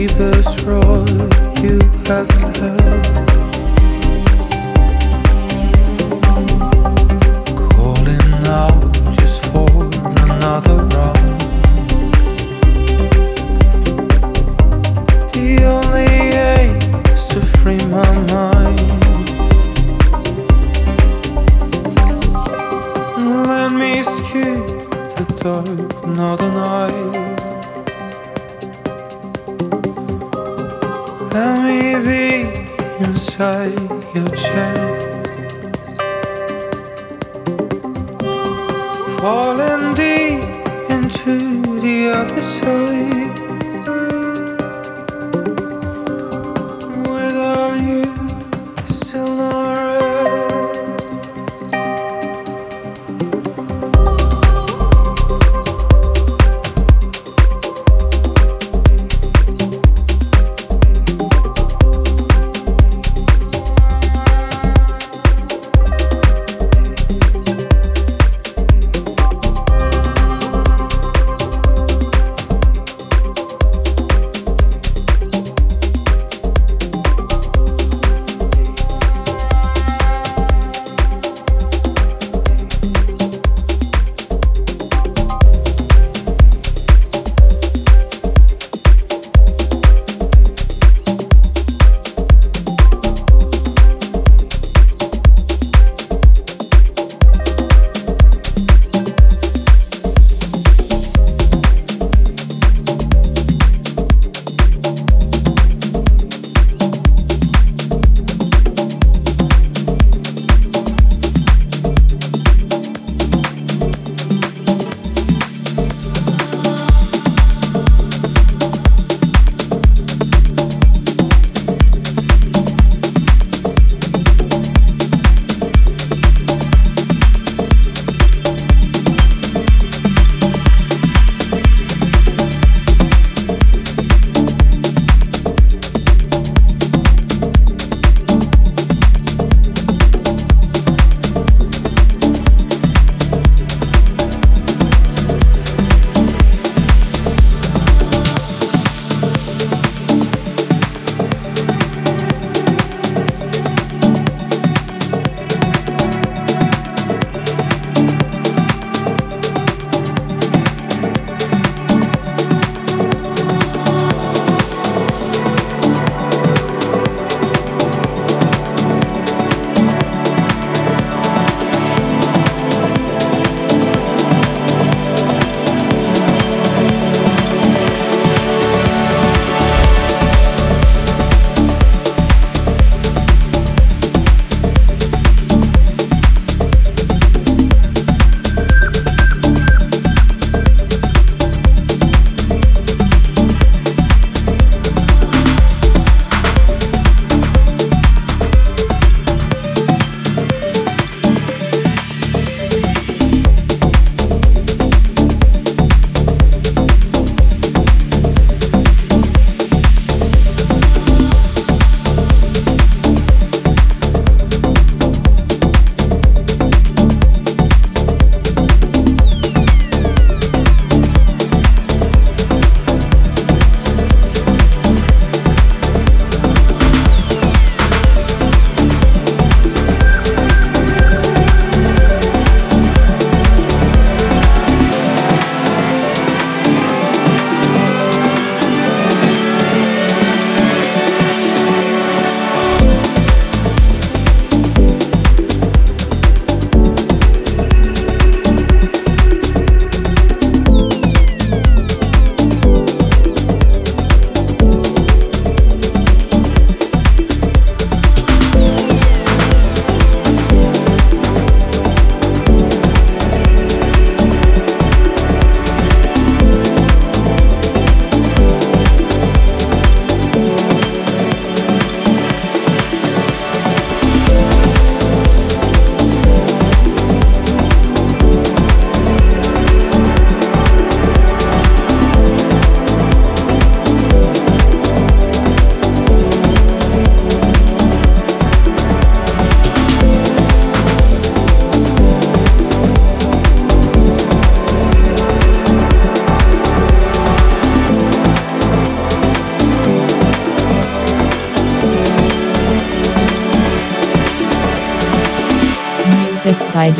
Deepest roar you have heard. Calling out just for another round. The only aim is to free my mind. Let me the dark night. Let me be inside your chest.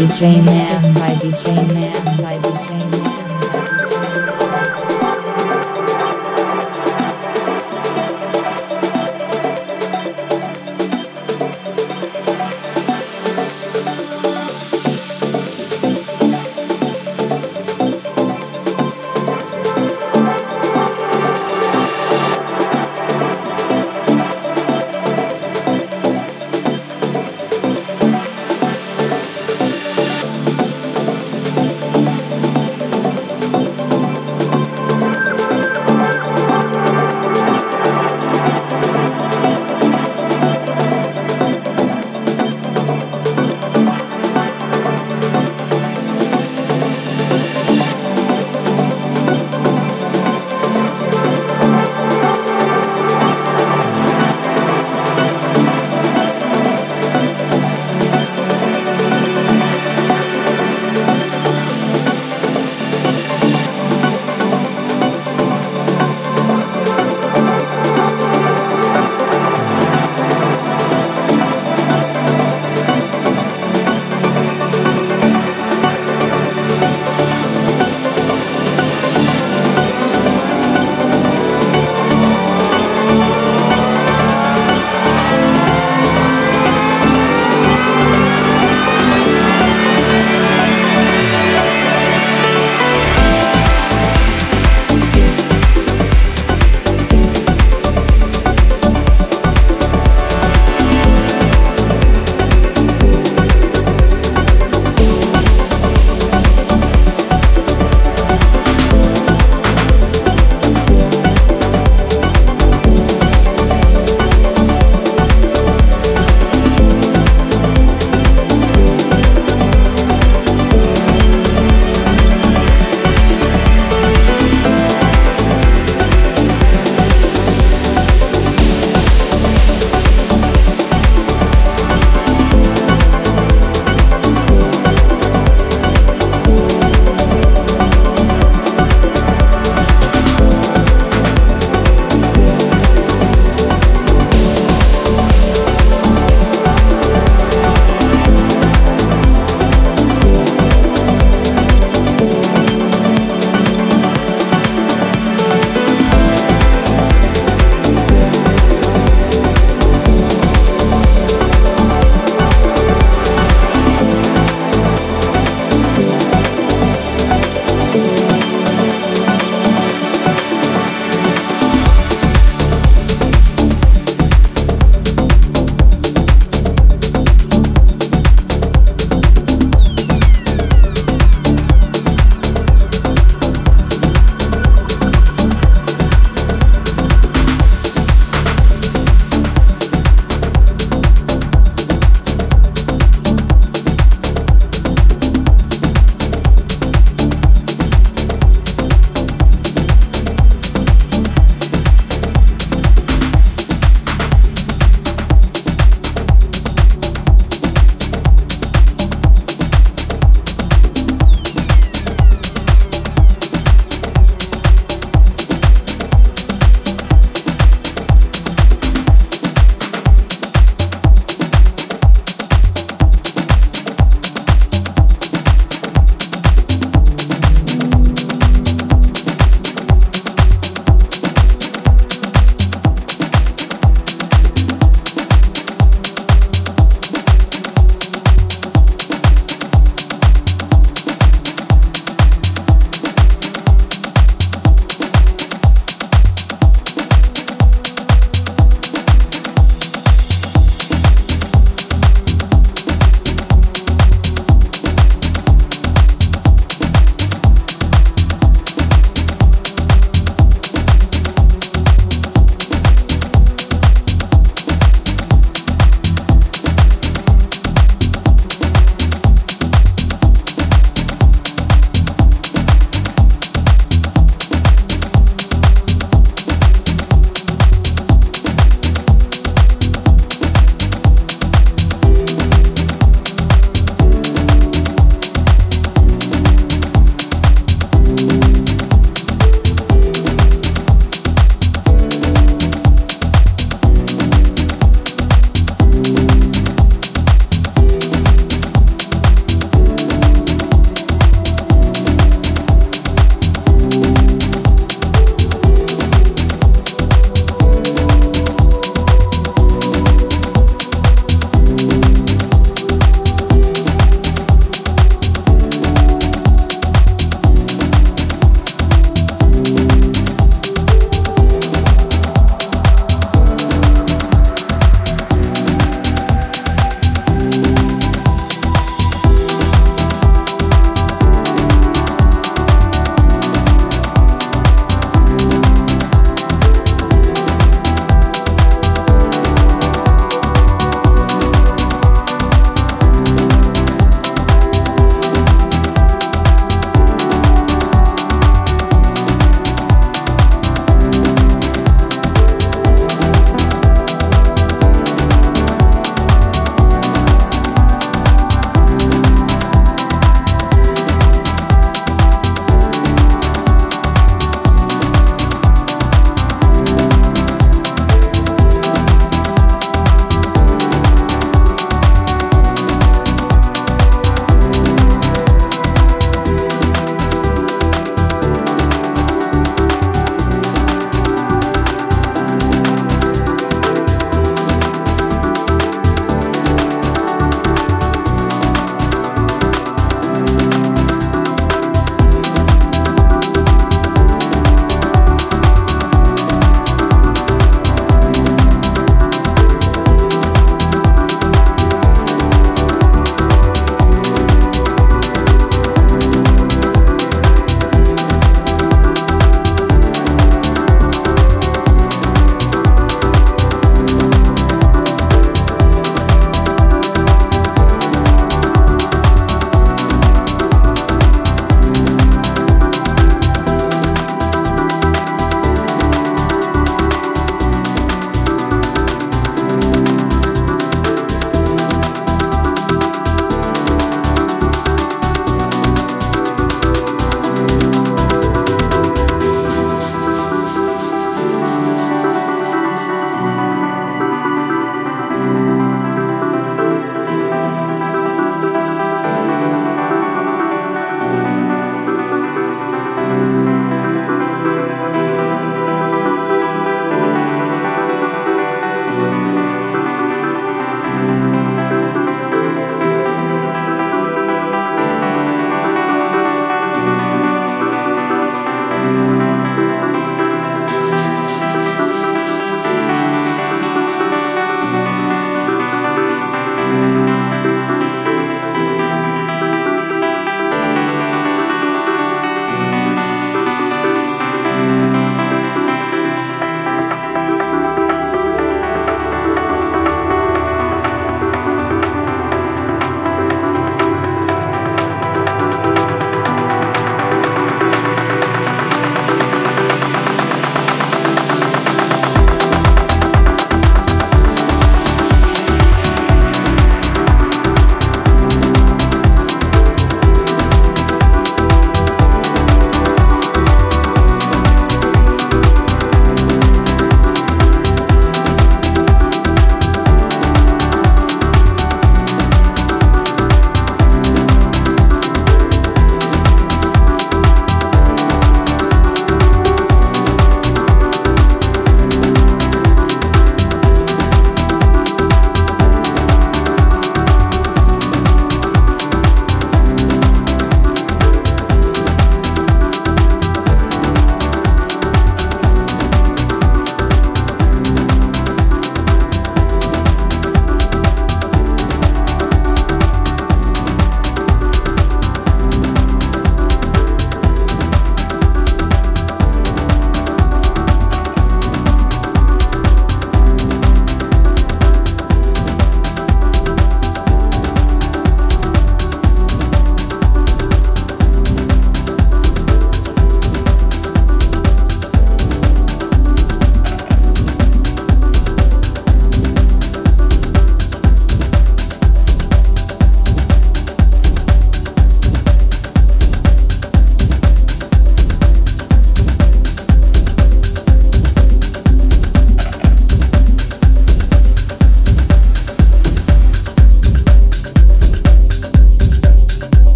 DJ Man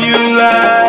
you last?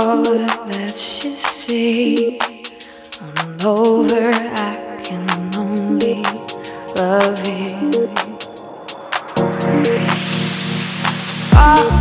all that you see. I'm over, I can only love you. Oh.